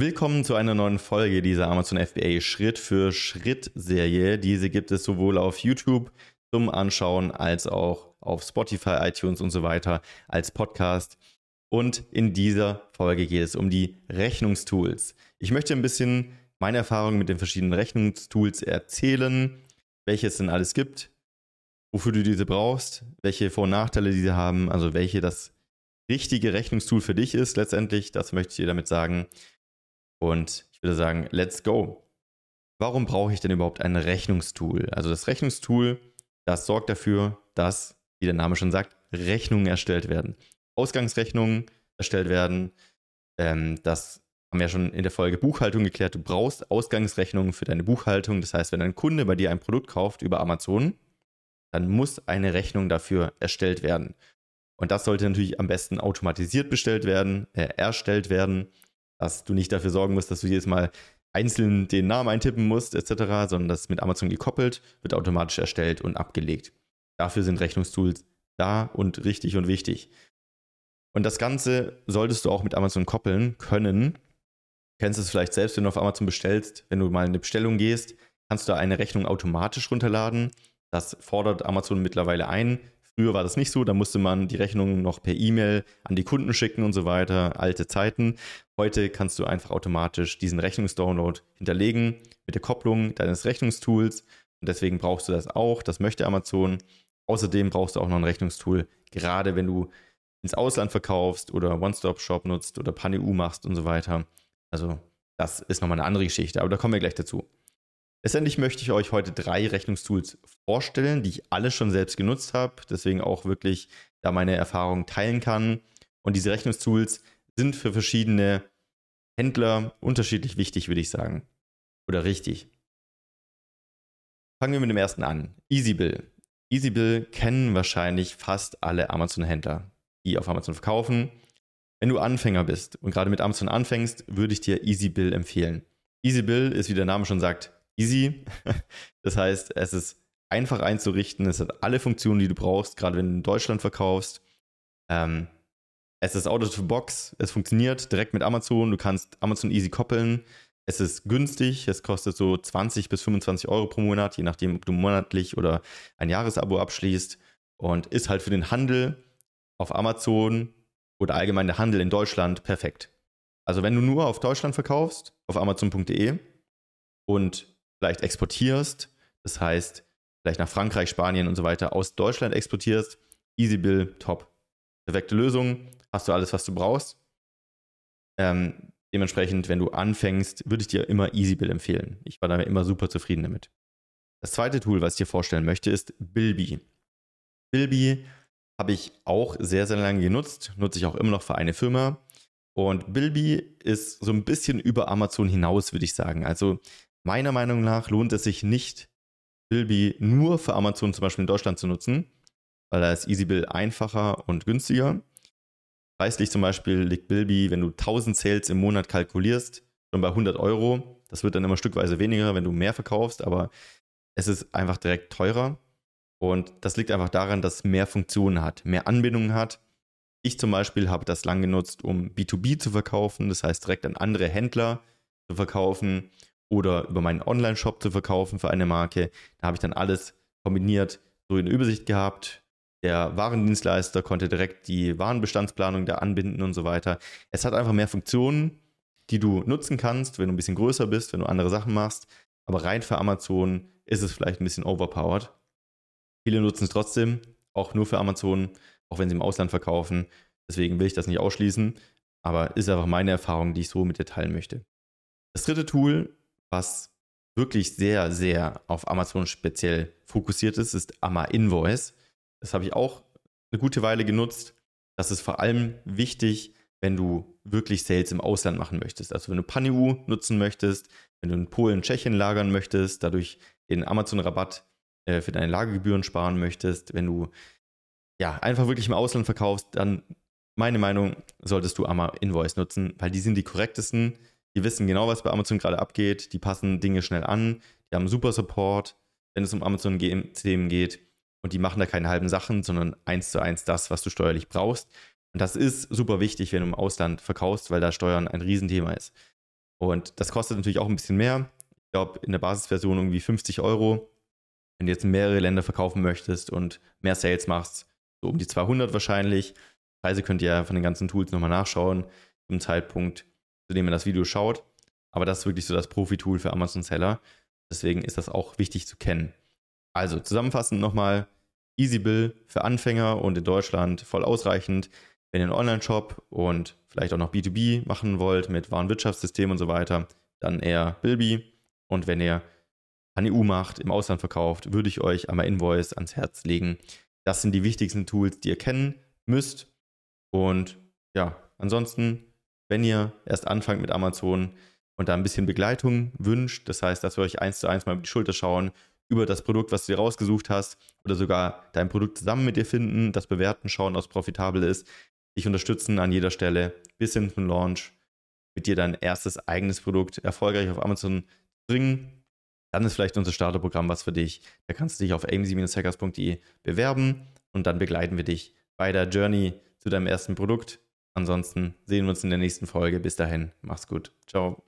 Willkommen zu einer neuen Folge dieser Amazon FBA Schritt für Schritt Serie. Diese gibt es sowohl auf YouTube zum Anschauen als auch auf Spotify, iTunes und so weiter als Podcast. Und in dieser Folge geht es um die Rechnungstools. Ich möchte ein bisschen meine Erfahrungen mit den verschiedenen Rechnungstools erzählen, welche es denn alles gibt, wofür du diese brauchst, welche Vor- und Nachteile diese haben, also welche das richtige Rechnungstool für dich ist letztendlich. Das möchte ich dir damit sagen. Und ich würde sagen, let's go. Warum brauche ich denn überhaupt ein Rechnungstool? Also das Rechnungstool, das sorgt dafür, dass, wie der Name schon sagt, Rechnungen erstellt werden. Ausgangsrechnungen erstellt werden. Ähm, das haben wir ja schon in der Folge Buchhaltung geklärt. Du brauchst Ausgangsrechnungen für deine Buchhaltung. Das heißt, wenn ein Kunde bei dir ein Produkt kauft über Amazon, dann muss eine Rechnung dafür erstellt werden. Und das sollte natürlich am besten automatisiert bestellt werden, äh, erstellt werden dass du nicht dafür sorgen musst, dass du jedes Mal einzeln den Namen eintippen musst, etc., sondern das mit Amazon gekoppelt, wird automatisch erstellt und abgelegt. Dafür sind Rechnungstools da und richtig und wichtig. Und das Ganze solltest du auch mit Amazon koppeln können. Du kennst es vielleicht selbst, wenn du auf Amazon bestellst, wenn du mal in eine Bestellung gehst, kannst du eine Rechnung automatisch runterladen. Das fordert Amazon mittlerweile ein. Früher war das nicht so, da musste man die Rechnung noch per E-Mail an die Kunden schicken und so weiter, alte Zeiten. Heute kannst du einfach automatisch diesen Rechnungsdownload hinterlegen mit der Kopplung deines Rechnungstools und deswegen brauchst du das auch, das möchte Amazon. Außerdem brauchst du auch noch ein Rechnungstool, gerade wenn du ins Ausland verkaufst oder One-Stop-Shop nutzt oder PanEU machst und so weiter. Also das ist nochmal eine andere Geschichte, aber da kommen wir gleich dazu. Letztendlich möchte ich euch heute drei Rechnungstools vorstellen, die ich alle schon selbst genutzt habe, deswegen auch wirklich da meine Erfahrungen teilen kann. Und diese Rechnungstools sind für verschiedene Händler unterschiedlich wichtig, würde ich sagen. Oder richtig. Fangen wir mit dem ersten an. EasyBill. EasyBill kennen wahrscheinlich fast alle Amazon-Händler, die auf Amazon verkaufen. Wenn du Anfänger bist und gerade mit Amazon anfängst, würde ich dir EasyBill empfehlen. EasyBill ist, wie der Name schon sagt, easy. Das heißt, es ist einfach einzurichten. Es hat alle Funktionen, die du brauchst, gerade wenn du in Deutschland verkaufst. Ähm, es ist out of the box. Es funktioniert direkt mit Amazon. Du kannst Amazon easy koppeln. Es ist günstig. Es kostet so 20 bis 25 Euro pro Monat, je nachdem, ob du monatlich oder ein Jahresabo abschließt. Und ist halt für den Handel auf Amazon oder allgemein der Handel in Deutschland perfekt. Also wenn du nur auf Deutschland verkaufst, auf amazon.de und vielleicht exportierst, das heißt, vielleicht nach Frankreich, Spanien und so weiter aus Deutschland exportierst, EasyBill, top. Perfekte Lösung, hast du alles, was du brauchst. Ähm, dementsprechend, wenn du anfängst, würde ich dir immer EasyBill empfehlen. Ich war da immer super zufrieden damit. Das zweite Tool, was ich dir vorstellen möchte, ist Bilby. Bilby habe ich auch sehr, sehr lange genutzt, nutze ich auch immer noch für eine Firma. Und Bilby ist so ein bisschen über Amazon hinaus, würde ich sagen. Also Meiner Meinung nach lohnt es sich nicht, Bilby nur für Amazon zum Beispiel in Deutschland zu nutzen, weil da ist EasyBill einfacher und günstiger. Preislich zum Beispiel liegt Bilby, wenn du 1000 Sales im Monat kalkulierst, schon bei 100 Euro. Das wird dann immer stückweise weniger, wenn du mehr verkaufst, aber es ist einfach direkt teurer. Und das liegt einfach daran, dass es mehr Funktionen hat, mehr Anbindungen hat. Ich zum Beispiel habe das lang genutzt, um B2B zu verkaufen, das heißt direkt an andere Händler zu verkaufen oder über meinen Online-Shop zu verkaufen für eine Marke. Da habe ich dann alles kombiniert, so in Übersicht gehabt. Der Warendienstleister konnte direkt die Warenbestandsplanung da anbinden und so weiter. Es hat einfach mehr Funktionen, die du nutzen kannst, wenn du ein bisschen größer bist, wenn du andere Sachen machst. Aber rein für Amazon ist es vielleicht ein bisschen overpowered. Viele nutzen es trotzdem, auch nur für Amazon, auch wenn sie im Ausland verkaufen. Deswegen will ich das nicht ausschließen, aber ist einfach meine Erfahrung, die ich so mit dir teilen möchte. Das dritte Tool was wirklich sehr, sehr auf Amazon speziell fokussiert ist, ist Amma Invoice. Das habe ich auch eine gute Weile genutzt. Das ist vor allem wichtig, wenn du wirklich Sales im Ausland machen möchtest. Also wenn du PanEU nutzen möchtest, wenn du in Polen, Tschechien lagern möchtest, dadurch den Amazon-Rabatt äh, für deine Lagergebühren sparen möchtest, wenn du ja einfach wirklich im Ausland verkaufst, dann meine Meinung, solltest du Amma Invoice nutzen, weil die sind die korrektesten, die wissen genau, was bei Amazon gerade abgeht. Die passen Dinge schnell an. Die haben super Support, wenn es um Amazon-Themen geht. Und die machen da keine halben Sachen, sondern eins zu eins das, was du steuerlich brauchst. Und das ist super wichtig, wenn du im Ausland verkaufst, weil da Steuern ein Riesenthema ist. Und das kostet natürlich auch ein bisschen mehr. Ich glaube, in der Basisversion irgendwie 50 Euro. Wenn du jetzt mehrere Länder verkaufen möchtest und mehr Sales machst, so um die 200 wahrscheinlich. Preise könnt ihr ja von den ganzen Tools nochmal nachschauen, zum Zeitpunkt, zu dem ihr das Video schaut. Aber das ist wirklich so das Profi-Tool für Amazon-Seller. Deswegen ist das auch wichtig zu kennen. Also zusammenfassend nochmal, EasyBill für Anfänger und in Deutschland voll ausreichend. Wenn ihr einen Online-Shop und vielleicht auch noch B2B machen wollt mit Warenwirtschaftssystem und so weiter, dann eher Bilby. Und wenn ihr HNU macht, im Ausland verkauft, würde ich euch einmal Invoice ans Herz legen. Das sind die wichtigsten Tools, die ihr kennen müsst. Und ja, ansonsten, wenn ihr erst anfangt mit Amazon und da ein bisschen Begleitung wünscht, das heißt, dass wir euch eins zu eins mal über die Schulter schauen, über das Produkt, was du dir rausgesucht hast, oder sogar dein Produkt zusammen mit dir finden, das bewerten, schauen, ob es profitabel ist, dich unterstützen an jeder Stelle bis hin zum Launch, mit dir dein erstes eigenes Produkt erfolgreich auf Amazon bringen. Dann ist vielleicht unser Starterprogramm was für dich. Da kannst du dich auf amc-hackers.de bewerben und dann begleiten wir dich bei der Journey zu deinem ersten Produkt. Ansonsten sehen wir uns in der nächsten Folge. Bis dahin, mach's gut. Ciao.